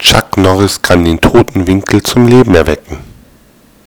Chuck Norris kann den toten Winkel zum Leben erwecken.